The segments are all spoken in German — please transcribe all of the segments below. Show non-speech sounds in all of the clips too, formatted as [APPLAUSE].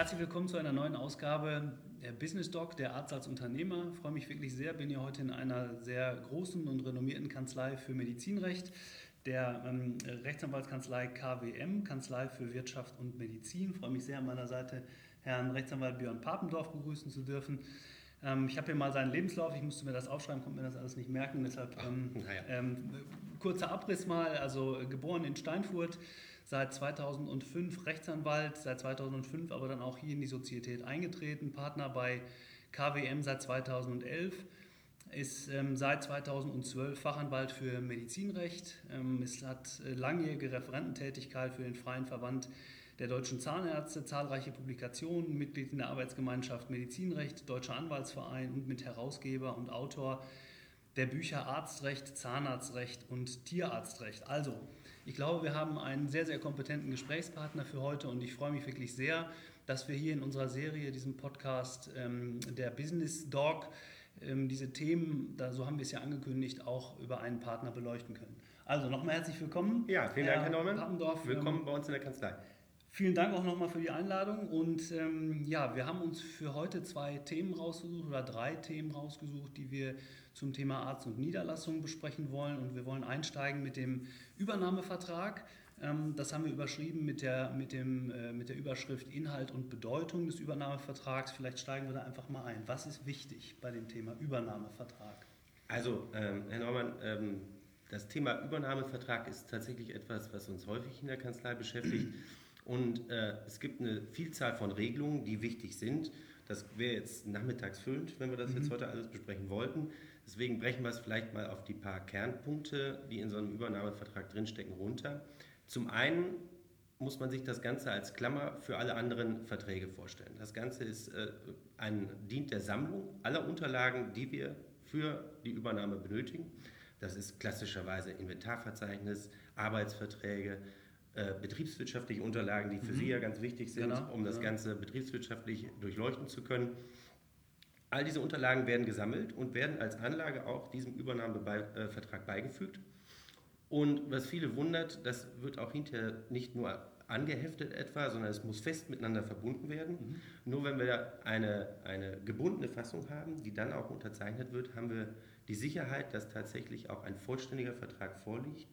Herzlich willkommen zu einer neuen Ausgabe der Business Doc, der Arzt als Unternehmer. Ich freue mich wirklich sehr, bin hier heute in einer sehr großen und renommierten Kanzlei für Medizinrecht, der ähm, Rechtsanwaltskanzlei KWM, Kanzlei für Wirtschaft und Medizin. Ich freue mich sehr, an meiner Seite Herrn Rechtsanwalt Björn Papendorf begrüßen zu dürfen. Ähm, ich habe hier mal seinen Lebenslauf, ich musste mir das aufschreiben, konnte mir das alles nicht merken, deshalb ähm, ja. ähm, kurzer Abriss mal, also geboren in Steinfurt, seit 2005 Rechtsanwalt, seit 2005 aber dann auch hier in die Sozietät eingetreten, Partner bei KWM seit 2011, ist ähm, seit 2012 Fachanwalt für Medizinrecht, ähm, es hat äh, langjährige Referententätigkeit für den Freien Verband der deutschen Zahnärzte, zahlreiche Publikationen, Mitglied in der Arbeitsgemeinschaft Medizinrecht, Deutscher Anwaltsverein und mit Herausgeber und Autor der Bücher Arztrecht, Zahnarztrecht und Tierarztrecht. Also, ich glaube, wir haben einen sehr, sehr kompetenten Gesprächspartner für heute und ich freue mich wirklich sehr, dass wir hier in unserer Serie, diesem Podcast ähm, der Business Dog, ähm, diese Themen, da, so haben wir es ja angekündigt, auch über einen Partner beleuchten können. Also nochmal herzlich willkommen. Ja, vielen Dank, Herr Norman. Pappendorf, willkommen ähm, bei uns in der Kanzlei. Vielen Dank auch nochmal für die Einladung. Und ähm, ja, wir haben uns für heute zwei Themen rausgesucht oder drei Themen rausgesucht, die wir zum Thema Arzt und Niederlassung besprechen wollen. Und wir wollen einsteigen mit dem Übernahmevertrag. Ähm, das haben wir überschrieben mit der, mit, dem, äh, mit der Überschrift Inhalt und Bedeutung des Übernahmevertrags. Vielleicht steigen wir da einfach mal ein. Was ist wichtig bei dem Thema Übernahmevertrag? Also, ähm, Herr Neumann, ähm, das Thema Übernahmevertrag ist tatsächlich etwas, was uns häufig in der Kanzlei beschäftigt. Und äh, es gibt eine Vielzahl von Regelungen, die wichtig sind. Das wäre jetzt nachmittags füllend, wenn wir das mhm. jetzt heute alles besprechen wollten. Deswegen brechen wir es vielleicht mal auf die paar Kernpunkte, die in so einem Übernahmevertrag drinstecken, runter. Zum einen muss man sich das Ganze als Klammer für alle anderen Verträge vorstellen. Das Ganze ist äh, ein, dient der Sammlung aller Unterlagen, die wir für die Übernahme benötigen. Das ist klassischerweise Inventarverzeichnis, Arbeitsverträge, äh, betriebswirtschaftliche Unterlagen, die für mhm. Sie ja ganz wichtig sind, genau, um das ja. Ganze betriebswirtschaftlich durchleuchten zu können. All diese Unterlagen werden gesammelt und werden als Anlage auch diesem Übernahmevertrag beigefügt. Und was viele wundert, das wird auch hinterher nicht nur angeheftet etwa, sondern es muss fest miteinander verbunden werden. Mhm. Nur wenn wir eine, eine gebundene Fassung haben, die dann auch unterzeichnet wird, haben wir die Sicherheit, dass tatsächlich auch ein vollständiger Vertrag vorliegt.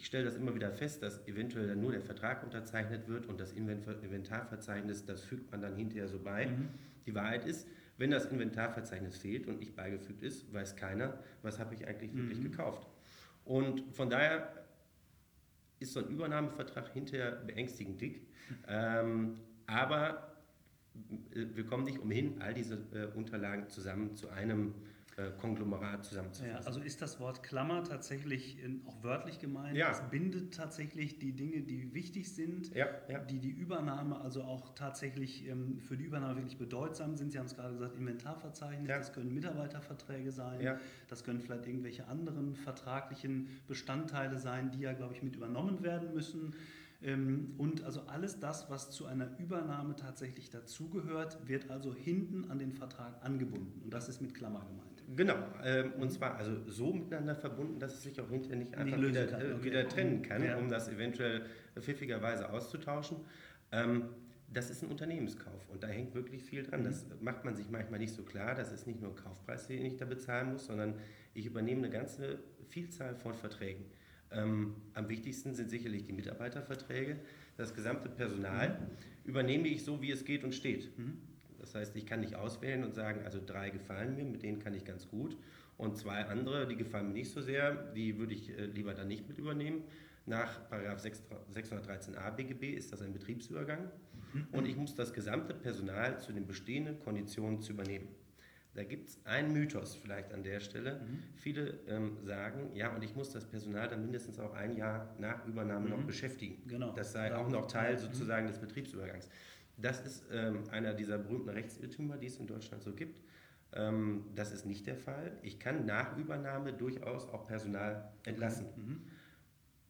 Ich stelle das immer wieder fest, dass eventuell dann nur der Vertrag unterzeichnet wird und das Inventarverzeichnis, das fügt man dann hinterher so bei. Mhm. Die Wahrheit ist, wenn das Inventarverzeichnis fehlt und nicht beigefügt ist, weiß keiner, was habe ich eigentlich wirklich mhm. gekauft. Und von daher ist so ein Übernahmevertrag hinterher beängstigend dick. Ähm, aber äh, wir kommen nicht umhin, all diese äh, Unterlagen zusammen zu einem Konglomerat zusammenzufassen. Ja, also ist das Wort Klammer tatsächlich auch wörtlich gemeint? Ja. Es bindet tatsächlich die Dinge, die wichtig sind, ja, ja. die die Übernahme, also auch tatsächlich ähm, für die Übernahme wirklich bedeutsam sind. Sie haben es gerade gesagt, Inventarverzeichnis, ja. das können Mitarbeiterverträge sein, das können vielleicht irgendwelche anderen vertraglichen Bestandteile sein, die ja, glaube ich, mit übernommen werden müssen. Ähm, und also alles das, was zu einer Übernahme tatsächlich dazugehört, wird also hinten an den Vertrag angebunden. Und das ist mit Klammer gemeint. Genau, ähm, und zwar also so miteinander verbunden, dass es sich auch hinterher nicht einfach nicht wieder, kann. Äh, okay. wieder trennen kann, ja. um das eventuell pfiffigerweise auszutauschen. Ähm, das ist ein Unternehmenskauf und da hängt wirklich viel dran. Mhm. Das macht man sich manchmal nicht so klar. Das ist nicht nur ein Kaufpreis, den ich da bezahlen muss, sondern ich übernehme eine ganze Vielzahl von Verträgen. Ähm, am wichtigsten sind sicherlich die Mitarbeiterverträge. Das gesamte Personal übernehme ich so, wie es geht und steht. Mhm. Das heißt, ich kann nicht auswählen und sagen, also drei gefallen mir, mit denen kann ich ganz gut. Und zwei andere, die gefallen mir nicht so sehr, die würde ich äh, lieber dann nicht mit übernehmen. Nach 613a BGB ist das ein Betriebsübergang mhm. und ich muss das gesamte Personal zu den bestehenden Konditionen zu übernehmen. Da gibt es einen Mythos vielleicht an der Stelle. Mhm. Viele ähm, sagen, ja, und ich muss das Personal dann mindestens auch ein Jahr nach Übernahme mhm. noch beschäftigen. Genau. Das sei auch noch Teil mhm. sozusagen des Betriebsübergangs. Das ist ähm, einer dieser berühmten Rechtsirrtümer, die es in Deutschland so gibt. Ähm, das ist nicht der Fall. Ich kann nach Übernahme durchaus auch Personal entlassen. Mhm.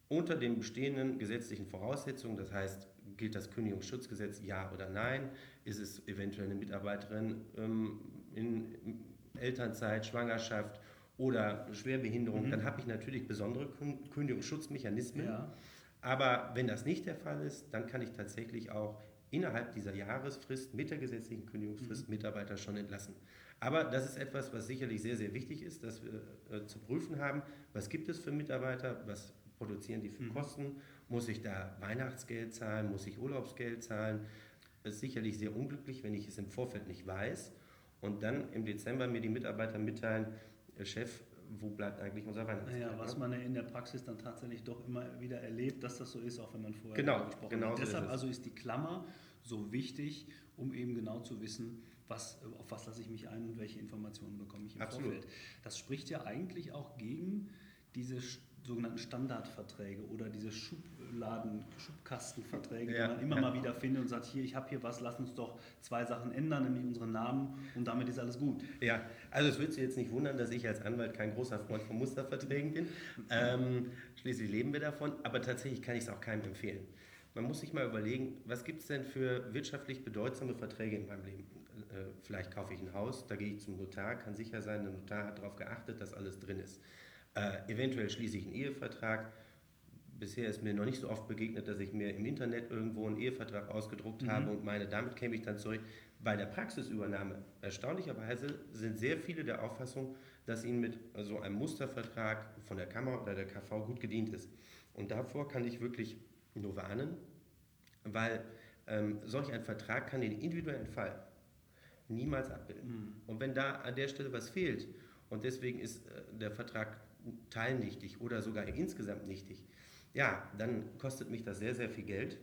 Unter den bestehenden gesetzlichen Voraussetzungen, das heißt, gilt das Kündigungsschutzgesetz ja oder nein? Ist es eventuell eine Mitarbeiterin ähm, in Elternzeit, Schwangerschaft oder Schwerbehinderung? Mhm. Dann habe ich natürlich besondere Kündigungsschutzmechanismen. Ja. Aber wenn das nicht der Fall ist, dann kann ich tatsächlich auch innerhalb dieser Jahresfrist mit der gesetzlichen Kündigungsfrist mhm. Mitarbeiter schon entlassen. Aber das ist etwas, was sicherlich sehr, sehr wichtig ist, dass wir äh, zu prüfen haben, was gibt es für Mitarbeiter, was produzieren die für mhm. Kosten, muss ich da Weihnachtsgeld zahlen, muss ich Urlaubsgeld zahlen. Es ist sicherlich sehr unglücklich, wenn ich es im Vorfeld nicht weiß und dann im Dezember mir die Mitarbeiter mitteilen, Chef, wo bleibt eigentlich unser Weihnachtsgeld? Naja, was man in der Praxis dann tatsächlich doch immer wieder erlebt, dass das so ist, auch wenn man vorher genau, gesprochen genau hat. So Deshalb ist also ist die Klammer so wichtig, um eben genau zu wissen, was, auf was lasse ich mich ein und welche Informationen bekomme ich im Absolut. Vorfeld. Das spricht ja eigentlich auch gegen diese sogenannten Standardverträge oder diese Schubladen, Schubkastenverträge, ja, die man immer ja. mal wieder findet und sagt, hier, ich habe hier was, lass uns doch zwei Sachen ändern, nämlich unseren Namen und damit ist alles gut. Ja, also es wird Sie jetzt nicht wundern, dass ich als Anwalt kein großer Freund von Musterverträgen bin. Ähm, schließlich leben wir davon, aber tatsächlich kann ich es auch keinem empfehlen. Man muss sich mal überlegen, was gibt es denn für wirtschaftlich bedeutsame Verträge in meinem Leben? Äh, vielleicht kaufe ich ein Haus, da gehe ich zum Notar, kann sicher sein, der Notar hat darauf geachtet, dass alles drin ist. Äh, eventuell schließe ich einen Ehevertrag. Bisher ist mir noch nicht so oft begegnet, dass ich mir im Internet irgendwo einen Ehevertrag ausgedruckt mhm. habe und meine, damit käme ich dann zurück. Bei der Praxisübernahme, erstaunlicherweise, sind sehr viele der Auffassung, dass ihnen mit so einem Mustervertrag von der Kammer oder der KV gut gedient ist. Und davor kann ich wirklich nur warnen, weil ähm, solch ein Vertrag kann den individuellen Fall niemals abbilden. Mhm. Und wenn da an der Stelle was fehlt und deswegen ist äh, der Vertrag teilnichtig oder sogar insgesamt nichtig, ja, dann kostet mich das sehr, sehr viel Geld.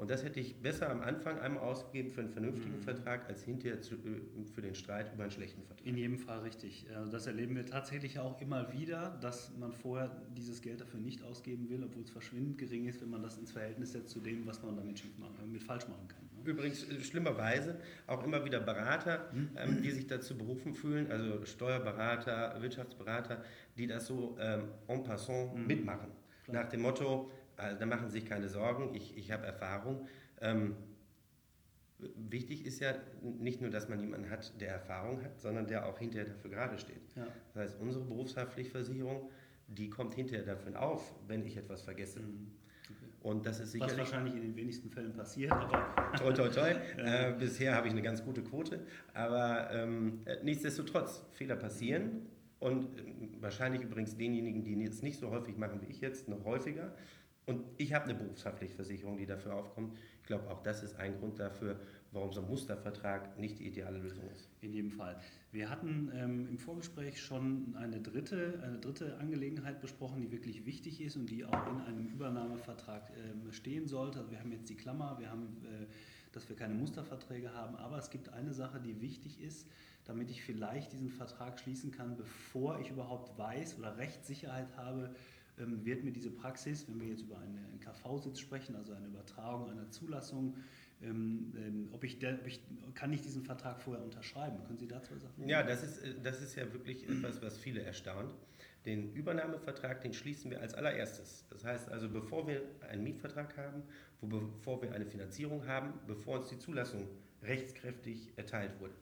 Und das hätte ich besser am Anfang einmal ausgegeben für einen vernünftigen mhm. Vertrag, als hinterher zu, äh, für den Streit über einen schlechten Vertrag. In jedem Fall richtig. Also das erleben wir tatsächlich auch immer wieder, dass man vorher dieses Geld dafür nicht ausgeben will, obwohl es verschwindend gering ist, wenn man das ins Verhältnis setzt zu dem, was man damit machen, äh, mit falsch machen kann. Ne? Übrigens äh, schlimmerweise auch immer wieder Berater, mhm. ähm, die sich dazu berufen fühlen, also Steuerberater, Wirtschaftsberater, die das so ähm, en passant mhm. mitmachen. Nach dem Motto, also da machen Sie sich keine Sorgen, ich, ich habe Erfahrung. Ähm, wichtig ist ja nicht nur, dass man jemanden hat, der Erfahrung hat, sondern der auch hinterher dafür gerade steht. Ja. Das heißt, unsere Berufshaftpflichtversicherung, die kommt hinterher dafür auf, wenn ich etwas vergesse. Mhm. Und das ist sicherlich. Was wahrscheinlich in den wenigsten Fällen passiert, aber. [LAUGHS] toi, toi, toi. [LAUGHS] Äh, bisher habe ich eine ganz gute Quote. Aber ähm, nichtsdestotrotz, Fehler passieren. Und äh, wahrscheinlich übrigens denjenigen, die es nicht so häufig machen wie ich jetzt, noch häufiger. Und ich habe eine Berufshaftpflichtversicherung, die dafür aufkommt. Ich glaube, auch das ist ein Grund dafür, warum so ein Mustervertrag nicht die ideale Lösung ist. In jedem Fall. Wir hatten ähm, im Vorgespräch schon eine dritte, eine dritte Angelegenheit besprochen, die wirklich wichtig ist und die auch in einem Übernahmevertrag ähm, stehen sollte. Also wir haben jetzt die Klammer, wir haben, äh, dass wir keine Musterverträge haben, aber es gibt eine Sache, die wichtig ist, damit ich vielleicht diesen Vertrag schließen kann, bevor ich überhaupt weiß oder Rechtssicherheit habe, ähm, wird mir diese Praxis, wenn wir jetzt über einen KV-Sitz sprechen, also eine Übertragung einer Zulassung, ähm, ähm, ob ich, der, ob ich, kann ich diesen Vertrag vorher unterschreiben? Können Sie dazu was sagen? Ja, das ist, äh, das ist ja wirklich etwas, was viele erstaunt. Den Übernahmevertrag, den schließen wir als allererstes. Das heißt also, bevor wir einen Mietvertrag haben, wo, bevor wir eine Finanzierung haben, bevor uns die Zulassung rechtskräftig erteilt wurde.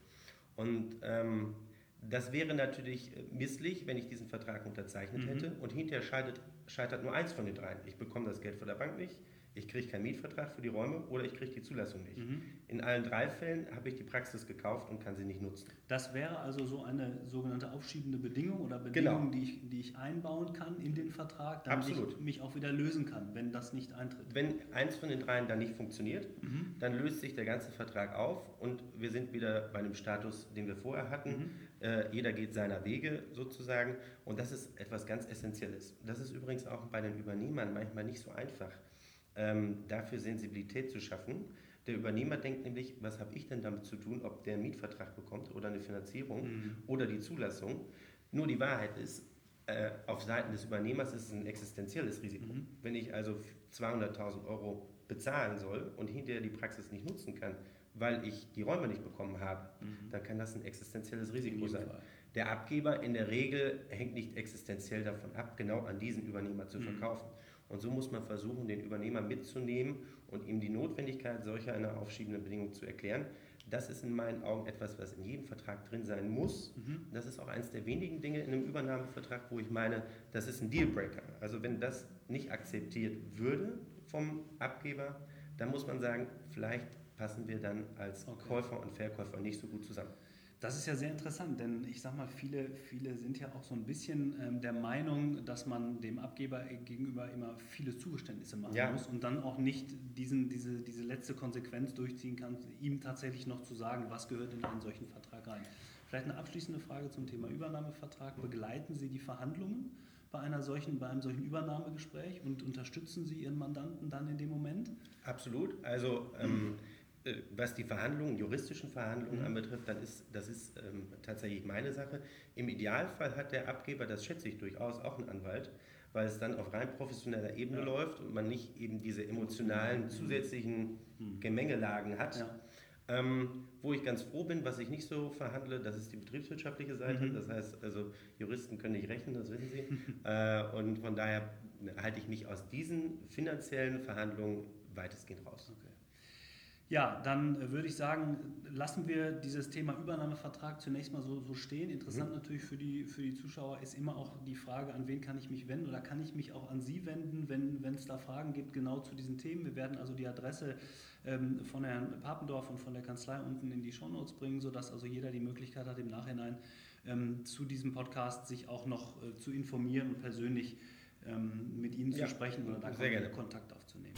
Und ähm, das wäre natürlich misslich, wenn ich diesen Vertrag unterzeichnet mhm. hätte und hinterher scheitert, scheitert nur eins von den dreien. Ich bekomme das Geld von der Bank nicht, ich kriege keinen Mietvertrag für die Räume oder ich kriege die Zulassung nicht. Mhm. In allen drei Fällen habe ich die Praxis gekauft und kann sie nicht nutzen. Das wäre also so eine sogenannte aufschiebende Bedingung oder Bedingung, genau. die, ich, die ich einbauen kann in den Vertrag, damit Absolut. ich mich auch wieder lösen kann, wenn das nicht eintritt. Wenn eins von den dreien dann nicht funktioniert, mhm. dann löst sich der ganze Vertrag auf und wir sind wieder bei dem Status, den wir vorher hatten. Mhm. Äh, jeder geht seiner Wege sozusagen und das ist etwas ganz Essentielles. Das ist übrigens auch bei den Übernehmern manchmal nicht so einfach ähm, dafür Sensibilität zu schaffen. Der Übernehmer denkt nämlich, was habe ich denn damit zu tun, ob der einen Mietvertrag bekommt oder eine Finanzierung mhm. oder die Zulassung. Nur die Wahrheit ist, äh, auf Seiten des Übernehmers ist es ein existenzielles Risiko. Mhm. Wenn ich also 200.000 Euro bezahlen soll und hinterher die Praxis nicht nutzen kann, weil ich die Räume nicht bekommen habe, mhm. dann kann das ein existenzielles Risiko sein. Fall. Der Abgeber in der Regel hängt nicht existenziell davon ab, genau an diesen Übernehmer zu mhm. Und so muss man versuchen, den Übernehmer mitzunehmen und ihm die Notwendigkeit solcher einer aufschiebenden Bedingung zu erklären. Das ist in meinen Augen etwas, was in jedem Vertrag drin sein muss. Mhm. Das ist auch eines der wenigen Dinge in einem Übernahmevertrag, wo ich meine, das ist ein Dealbreaker. Also wenn das nicht akzeptiert würde vom Abgeber, dann muss man sagen, vielleicht passen wir dann als okay. Käufer und Verkäufer nicht so gut zusammen. Das ist ja sehr interessant, denn ich sage mal, viele, viele sind ja auch so ein bisschen ähm, der Meinung, dass man dem Abgeber gegenüber immer viele Zugeständnisse machen ja. muss und dann auch nicht diesen, diese, diese letzte Konsequenz durchziehen kann, ihm tatsächlich noch zu sagen, was gehört in einen solchen Vertrag rein. Vielleicht eine abschließende Frage zum Thema Übernahmevertrag. Begleiten Sie die Verhandlungen bei, einer solchen, bei einem solchen Übernahmegespräch und unterstützen Sie Ihren Mandanten dann in dem Moment? Absolut. Also ähm, äh, was die Verhandlungen, juristischen Verhandlungen mhm. anbetrifft, dann ist das ist ähm, tatsächlich meine Sache. Im Idealfall hat der Abgeber, das schätze ich durchaus, auch einen Anwalt, weil es dann auf rein professioneller Ebene ja. läuft und man nicht eben diese emotionalen mhm. zusätzlichen mhm. Gemengelagen hat. Ja. Ähm, wo ich ganz froh bin, was ich nicht so verhandle, das ist die betriebswirtschaftliche Seite. Mhm. Das heißt, also Juristen können nicht rechnen, das wissen Sie. [LAUGHS] äh, und von daher halte ich mich aus diesen finanziellen Verhandlungen weitestgehend raus. Okay. Ja, dann äh, würde ich sagen, lassen wir dieses Thema Übernahmevertrag zunächst mal so, so stehen. Interessant mhm. natürlich für die, für die Zuschauer ist immer auch die Frage, an wen kann ich mich wenden oder kann ich mich auch an Sie wenden, wenn es da Fragen gibt genau zu diesen Themen. Wir werden also die Adresse ähm, von Herrn Papendorf und von der Kanzlei unten in die Shownotes bringen, sodass also jeder die Möglichkeit hat, im Nachhinein ähm, zu diesem Podcast sich auch noch äh, zu informieren und persönlich ähm, mit Ihnen ja, zu sprechen oder da Kontakt aufzunehmen.